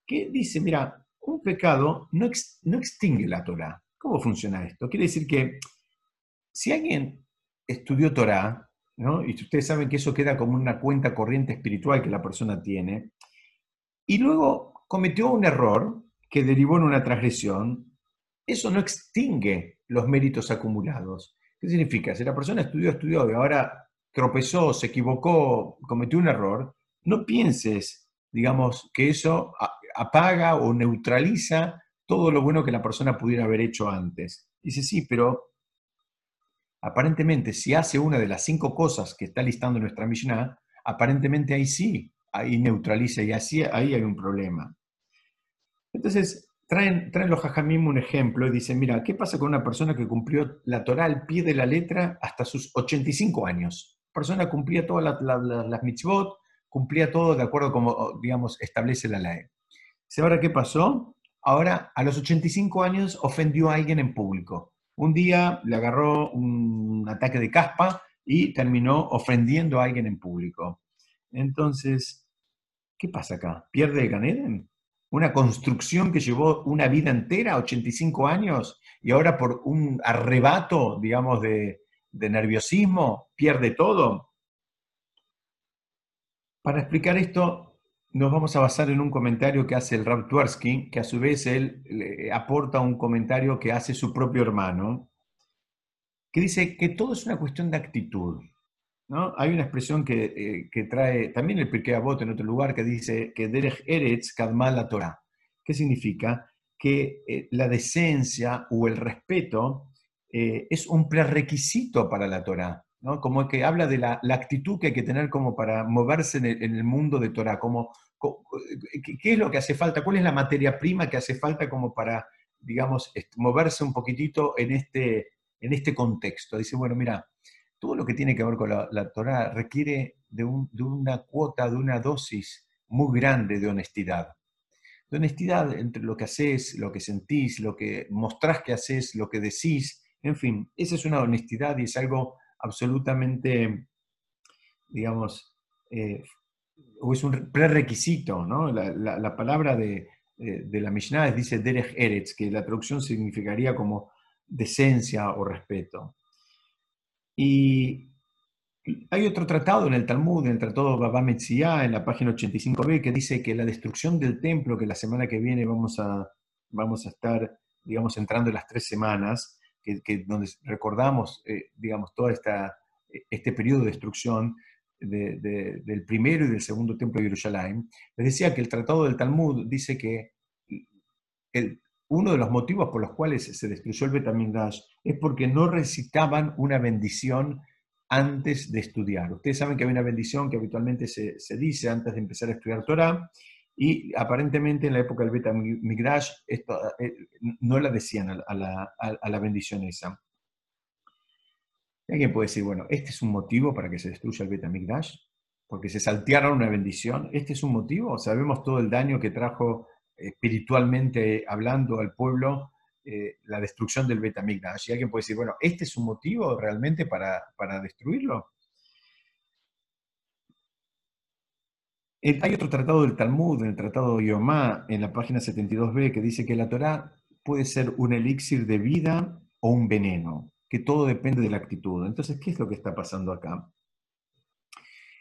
que dice, mira, un pecado no, no extingue la Torah. ¿Cómo funciona esto? Quiere decir que si alguien estudió Torah, ¿no? y ustedes saben que eso queda como una cuenta corriente espiritual que la persona tiene, y luego cometió un error que derivó en una transgresión, eso no extingue los méritos acumulados. ¿Qué significa? Si la persona estudió, estudió y ahora tropezó, se equivocó, cometió un error, no pienses, digamos, que eso apaga o neutraliza todo lo bueno que la persona pudiera haber hecho antes. Dice, sí, pero aparentemente si hace una de las cinco cosas que está listando nuestra Mishnah, aparentemente ahí sí, ahí neutraliza y así ahí hay un problema. Entonces, traen, traen los jajamim un ejemplo y dicen, mira, ¿qué pasa con una persona que cumplió la Torah al pie de la letra hasta sus 85 años? La persona cumplía todas las mitzvot, cumplía todo de acuerdo como, digamos, establece la ley. ¿Ahora qué pasó? Ahora, a los 85 años, ofendió a alguien en público. Un día le agarró un ataque de caspa y terminó ofendiendo a alguien en público. Entonces, ¿qué pasa acá? ¿Pierde Ganeden? Una construcción que llevó una vida entera, 85 años, y ahora por un arrebato, digamos, de nerviosismo, pierde todo. Para explicar esto, nos vamos a basar en un comentario que hace el Rab Tversky, que a su vez él aporta un comentario que hace su propio hermano, que dice que todo es una cuestión de actitud. ¿no? Hay una expresión que, eh, trae también el Pirkei Avot en otro lugar que dice que Derech Eretz Kadma la Torah. ¿Qué significa? Que eh, la decencia o el respeto eh, es un prerequisito para la Torah. ¿No? Como que habla de la, actitud que hay que tener como para moverse en el, mundo de Torah, como ¿Qué es lo que hace falta? ¿Cuál es la materia prima que hace falta como para, digamos, moverse un poquitito en este, en este contexto? Dice, bueno, mira, todo lo que tiene que ver con la, Torah requiere de, una cuota, de una dosis muy grande de honestidad. De honestidad entre lo que haces, lo que sentís, lo que mostrás que haces, lo que decís, en fin, esa es una honestidad y es algo absolutamente, digamos, eh, es un prerequisito, ¿no? La, palabra de, la Mishnah dice Derech Eretz, que la traducción significaría como decencia o respeto. Y hay otro tratado en el Talmud, en el tratado Baba Metzia, en la página 85b, que dice que la destrucción del templo, que la semana que viene vamos a, vamos a estar, digamos, entrando en las tres semanas, que, donde recordamos, eh, digamos, todo esta, este periodo de destrucción, del primero y del segundo templo de Jerusalén, les decía que el tratado del Talmud dice que uno de los motivos por los cuales se destruyó el Betamigdash es porque no recitaban una bendición antes de estudiar. Ustedes saben que hay una bendición que habitualmente se, dice antes de empezar a estudiar Torah, y aparentemente en la época del Betamigdash esto, eh, no la decían a la, a la bendición esa. Alguien puede decir, bueno, este es un motivo para que se destruya el Betamigdash, porque se saltearon una bendición. ¿Este es un motivo? Sabemos todo el daño que trajo espiritualmente hablando al pueblo eh, la destrucción del Betamigdash. Y alguien puede decir, bueno, ¿este es un motivo realmente para, para destruirlo? Hay otro tratado del Talmud, en el tratado de Yomá, en la página 72b, que dice que la Torá puede ser un elixir de vida o un veneno, que todo depende de la actitud. Entonces, ¿qué es lo que está pasando acá?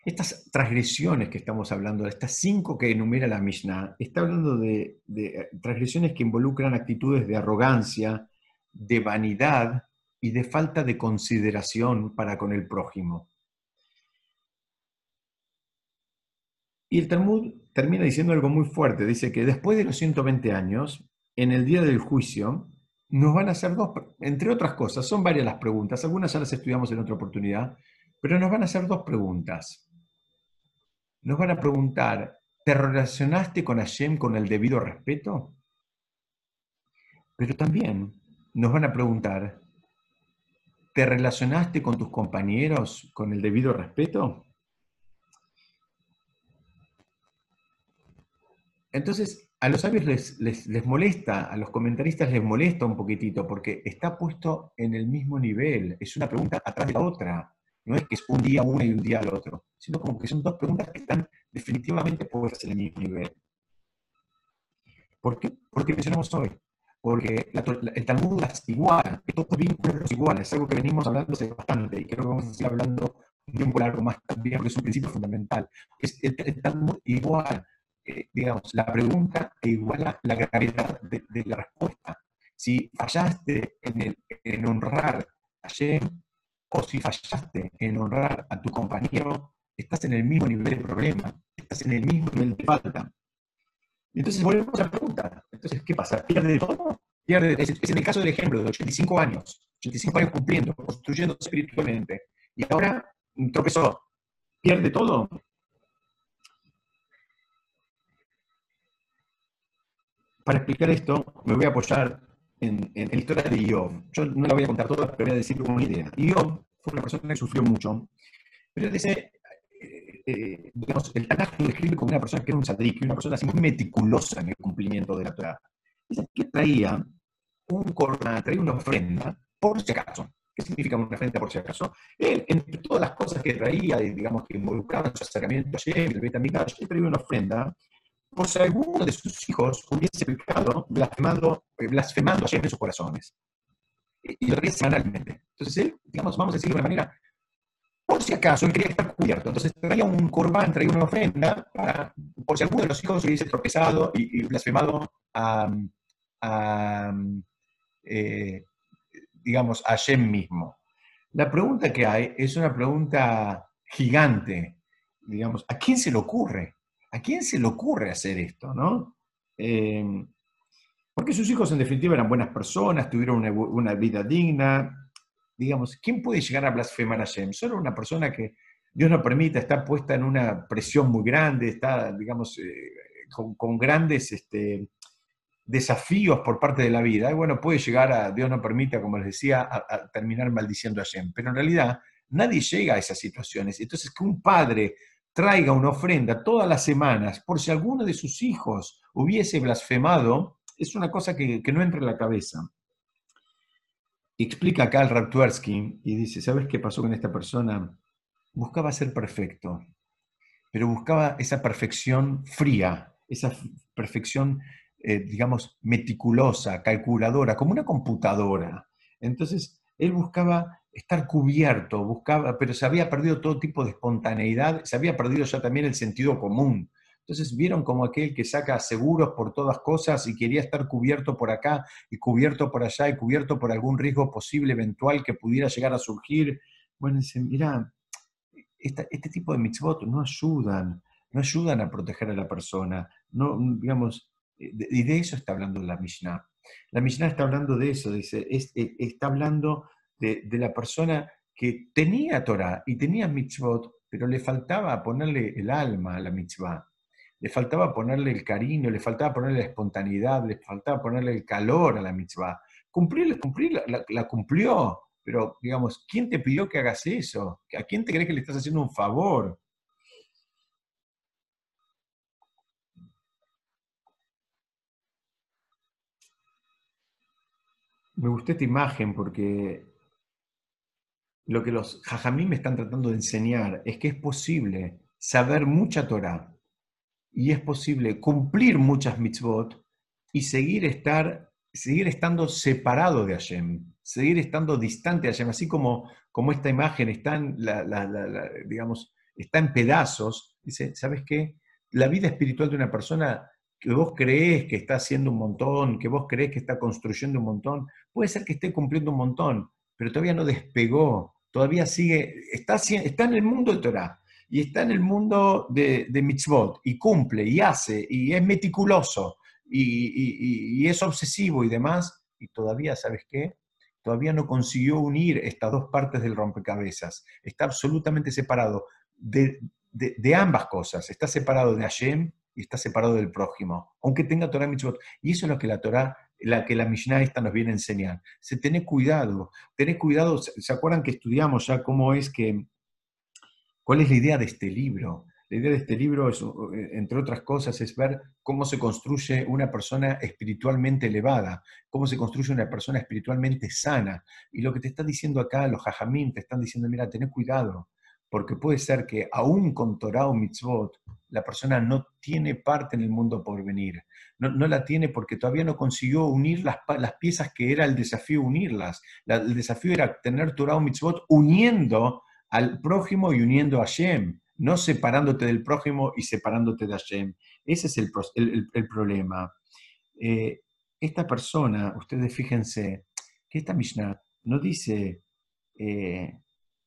Estas transgresiones que estamos hablando, estas cinco que enumera la Mishnah, está hablando de, de transgresiones que involucran actitudes de arrogancia, de vanidad y de falta de consideración para con el prójimo. Y el Talmud termina diciendo algo muy fuerte. Dice que después de los 120 años, en el día del juicio, nos van a hacer dos, entre otras cosas, son varias las preguntas, algunas ya las estudiamos en otra oportunidad, pero nos van a hacer dos preguntas. Nos van a preguntar, ¿te relacionaste con Hashem con el debido respeto? Pero también nos van a preguntar, ¿te relacionaste con tus compañeros con el debido respeto? Entonces, a los sabios les, les, molesta, a los comentaristas les molesta un poquitito, porque está puesto en el mismo nivel, es una pregunta atrás de la otra. No es que es un día uno y un día al otro, sino como que son dos preguntas que están definitivamente puestas en el mismo nivel. ¿Por qué? Porque mencionamos hoy. Porque el Talmud las iguala, que todos vínculos los iguala, es algo que venimos hablando hace bastante y creo que vamos a seguir hablando un tiempo largo más también, porque es un principio fundamental. Es el, el Talmud igual eh, digamos, la pregunta que iguala la gravedad de, la respuesta. Si fallaste en, en honrar a Shem o si fallaste en honrar a tu compañero, estás en el mismo nivel de problema, estás en el mismo nivel de falta. Entonces volvemos a la pregunta. Entonces, ¿qué pasa? ¿Pierde todo? Pierde, es, en el caso del ejemplo de 85 años, 85 años cumpliendo, construyendo espiritualmente, y ahora tropezó. ¿Pierde todo? Para explicar esto, me voy a apoyar en, la historia de Iov. Yo no la voy a contar toda, pero voy a decir una idea. Iov fue una persona que sufrió mucho, pero dice, eh, eh, digamos, el Tanaj lo describe como una persona que era un sadrik, una persona así muy meticulosa en el cumplimiento de la Torah. Dice que traía un corban, traía una ofrenda, por si acaso. ¿Qué significa una ofrenda por si acaso? Él, entre todas las cosas que traía, digamos, que involucraban su acercamiento a Shem, el Betamigdash, él traía una ofrenda por si alguno de sus hijos hubiese pecado blasfemando, eh, blasfemando en sus corazones. Y, lo traía semanalmente. Entonces él, digamos, vamos a decirlo de una manera, por si acaso él quería estar cubierto. Entonces traía un corbán, traía una ofrenda, para, por si alguno de los hijos hubiese tropezado y, blasfemado a, eh, digamos, a mismo. La pregunta que hay es una pregunta gigante, digamos, ¿a quién se le ocurre? ¿A quién se le ocurre hacer esto, no? Em, porque sus hijos en definitiva eran buenas personas, tuvieron una, vida digna. Digamos, ¿quién puede llegar a blasfemar a Shem? Solo una persona que Dios no permita, está puesta en una presión muy grande, está, digamos, eh, con, grandes este, desafíos por parte de la vida. Y bueno, puede llegar a, Dios no permita, como les decía, a, terminar maldiciendo a Shem. Pero en realidad nadie llega a esas situaciones. Entonces, que un padre traiga una ofrenda todas las semanas por si alguno de sus hijos hubiese blasfemado, es una cosa que, no entra en la cabeza. explica acá el Raptuersky y dice, ¿sabes qué pasó con esta persona? Buscaba ser perfecto, pero buscaba esa perfección fría, esa perfección, eh, digamos, meticulosa, calculadora, como una computadora. Entonces, él buscaba estar cubierto, buscaba, pero se había perdido todo tipo de espontaneidad, se había perdido ya también el sentido común. Entonces vieron como aquel que saca seguros por todas cosas y quería estar cubierto por acá y cubierto por allá y cubierto por algún riesgo posible eventual que pudiera llegar a surgir. Bueno, dicen, mira, este tipo de mitzvot no ayudan, no ayudan a proteger a la persona. No, digamos, y de eso está hablando la Mishnah. La Mishnah está hablando de eso, dice, eh, está hablando de, la persona que tenía Torah y tenía mitzvot, pero le faltaba ponerle el alma a la mitzvah, le faltaba ponerle el cariño, le faltaba ponerle la espontaneidad, le faltaba ponerle el calor a la mitzvah. Cumplir, cumplir la, la cumplió, pero digamos, ¿quién te pidió que hagas eso? ¿A quién te crees que le estás haciendo un favor? Me gustó esta imagen porque lo que los jajamí me están tratando de enseñar es que es posible saber mucha Torah y es posible cumplir muchas mitzvot y seguir, estar, seguir estando separado de Hashem, seguir estando distante de Hashem, así como, como esta imagen está en, digamos, está en pedazos. Dice, ¿sabes qué? La vida espiritual de una persona que vos crees que está haciendo un montón, que vos crees que está construyendo un montón, puede ser que esté cumpliendo un montón, pero todavía no despegó, todavía sigue, está, está en el mundo de Torah y está en el mundo de, de mitzvot y cumple y hace y es meticuloso y, es obsesivo y demás, y todavía, ¿sabes qué? Todavía no consiguió unir estas dos partes del rompecabezas. Está absolutamente separado de, de, de ambas cosas. Está separado de Hashem y está separado del prójimo, aunque tenga Torah Mitzvot. Y eso es lo que la Torah, la que la Mishnah esta nos viene a enseñar. Se tiene cuidado, tenés cuidado, ¿se acuerdan que estudiamos ya cómo es que, cuál es la idea de este libro? La idea de este libro, es, entre otras cosas, es ver cómo se construye una persona espiritualmente elevada, cómo se construye una persona espiritualmente sana. Y lo que te está diciendo acá, los jajamín, te están diciendo, mira, ten cuidado, porque puede ser que aún con Torah o mitzvot, la persona no tiene parte en el mundo por venir. No, no la tiene porque todavía no consiguió unir las, las piezas que era el desafío unirlas. el desafío era tener Torah o mitzvot uniendo al prójimo y uniendo a Shem, no separándote del prójimo y separándote de Hashem. Ese es el, el, problema. Eh, esta persona, ustedes fíjense, que esta Mishnah no dice eh,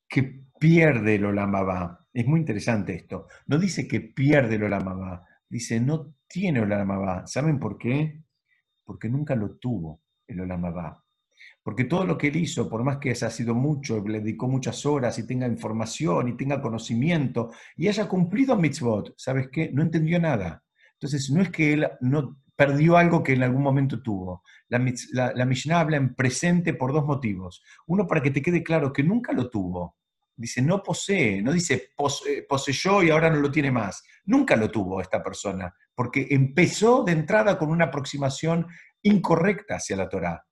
que pierde el Olamabá. Es muy interesante esto. No dice que pierde el Olamabá, dice no tiene Olamabá. ¿Saben por qué? Porque nunca lo tuvo el Olamabá. Porque todo lo que él hizo, por más que haya sido mucho, le dedicó muchas horas y tenga información y tenga conocimiento y haya cumplido mitzvot, ¿sabes qué? No entendió nada. Entonces, no es que él no perdió algo que en algún momento tuvo. La, la, la Mishnah habla en presente por dos motivos. Uno, para que te quede claro que nunca lo tuvo. Dice, no posee, no dice poseyó y ahora no lo tiene más. Nunca lo tuvo esta persona, porque empezó de entrada con una aproximación incorrecta hacia la Torá.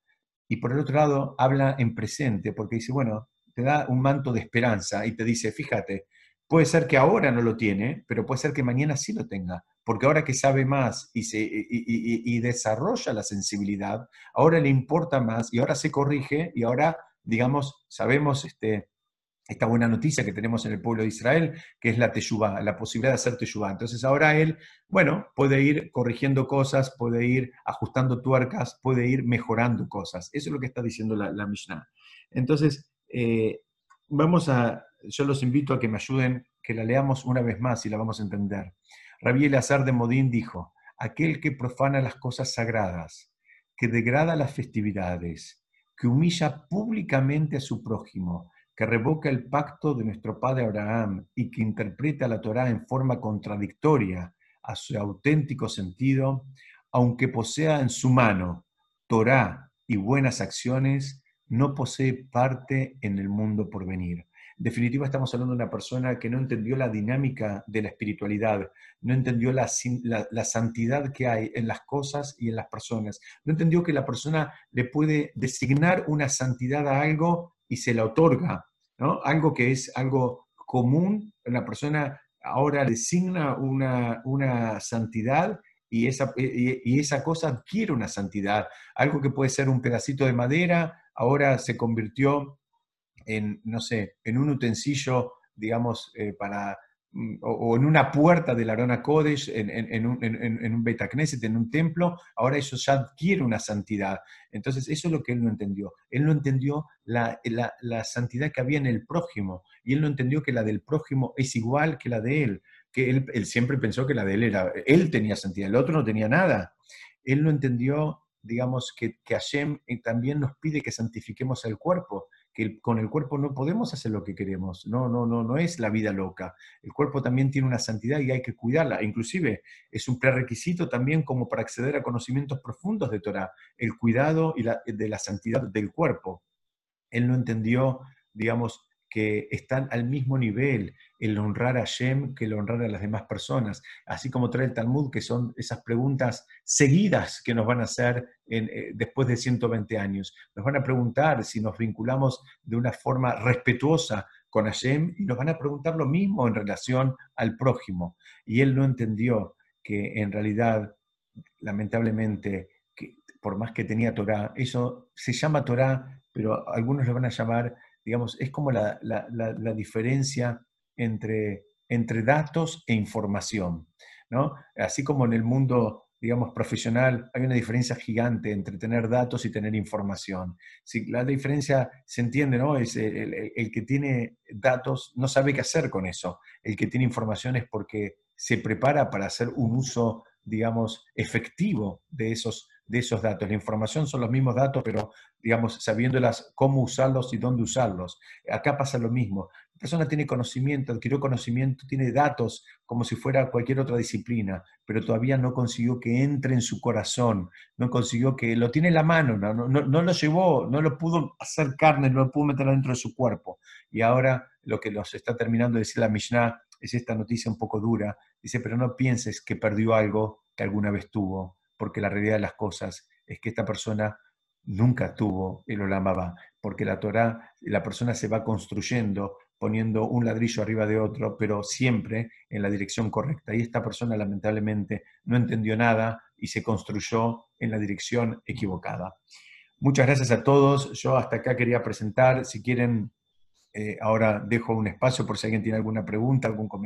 Y por el otro lado, habla en presente, porque dice, bueno, te da un manto de esperanza y te dice, fíjate, puede ser que ahora no lo tiene, pero puede ser que mañana sí lo tenga, porque ahora que sabe más y, se, y desarrolla la sensibilidad, ahora le importa más y ahora se corrige y ahora, digamos, sabemos este, esta buena noticia que tenemos en el pueblo de Israel, que es la teshuvah, la posibilidad de hacer teshuvah. Entonces ahora él, bueno, puede ir corrigiendo cosas, puede ir ajustando tuercas, puede ir mejorando cosas. Eso es lo que está diciendo la, Mishnah. Entonces, eh, vamos a, yo los invito a que me ayuden, que la leamos una vez más y la vamos a entender. Rabí Elazar de Modín dijo, aquel que profana las cosas sagradas, que degrada las festividades, que humilla públicamente a su prójimo, que revoca el pacto de nuestro padre Abraham y que interpreta la Torá en forma contradictoria a su auténtico sentido, aunque posea en su mano Torá y buenas acciones, no posee parte en el mundo por venir. En definitiva, estamos hablando de una persona que no entendió la dinámica de la espiritualidad, no entendió la, la, santidad que hay en las cosas y en las personas, no entendió que la persona le puede designar una santidad a algo y se la otorga. Algo que es algo común, la persona ahora designa una, una santidad y esa, y, esa cosa adquiere una santidad. Algo que puede ser un pedacito de madera, ahora se convirtió en, no sé, en un utensilio, digamos, eh, para O, en una puerta del Arona Kodesh, en, en, un, en, un en un templo, ahora eso ya adquiere una santidad. Entonces, eso es lo que él no entendió. Él no entendió la, la, la, santidad que había en el prójimo, y él no entendió que la del prójimo es igual que la de él, que él, él siempre pensó que la de él era, él tenía santidad, el otro no tenía nada. Él no entendió, digamos, que, que Hashem eh, también nos pide que santifiquemos el cuerpo, que con el cuerpo no podemos hacer lo que queremos. No, no, no, no es la vida loca. El cuerpo también tiene una santidad y hay que cuidarla. Inclusive es un prerequisito también como para acceder a conocimientos profundos de Torah, el cuidado y de la santidad del cuerpo. Él no entendió, digamos, que están al mismo nivel el honrar a Shem que el honrar a las demás personas, así como trae el Talmud, que son esas preguntas seguidas que nos van a hacer eh, después de 120 años. Nos van a preguntar si nos vinculamos de una forma respetuosa con Hashem y nos van a preguntar lo mismo en relación al prójimo. Y él no entendió que en realidad, lamentablemente, que por más que tenía Torah, eso se llama Torah, pero algunos lo van a llamar, digamos, es como la, diferencia entre, entre datos e información. ¿no? Así como en el mundo digamos, profesional, hay una diferencia gigante entre tener datos y tener información. Si la diferencia se entiende, ¿no? Es el, el, que tiene datos no sabe qué hacer con eso. El que tiene información es porque se prepara para hacer un uso, digamos, efectivo de esos, de esos datos. La información son los mismos datos, pero, digamos, sabiéndolas cómo usarlos y dónde usarlos. Acá pasa lo mismo. La persona tiene conocimiento, adquirió conocimiento, tiene datos como si fuera cualquier otra disciplina, pero todavía no consiguió que entre en su corazón, no consiguió que lo tiene en la mano, no, no, no lo llevó, no lo pudo hacer carne, no lo pudo meter dentro de su cuerpo. Y ahora lo que nos está terminando de decir la Mishnah es esta noticia un poco dura. Dice, pero no pienses que perdió algo que alguna vez tuvo, porque la realidad de las cosas es que esta persona nunca tuvo el Olamaba, porque la Torah, la persona se va construyendo poniendo un ladrillo arriba de otro, pero siempre en la dirección correcta. Y esta persona lamentablemente no entendió nada y se construyó en la dirección equivocada. Muchas gracias a todos. Yo hasta acá quería presentar, si quieren, eh, ahora dejo un espacio por si alguien tiene alguna pregunta, algún comentario.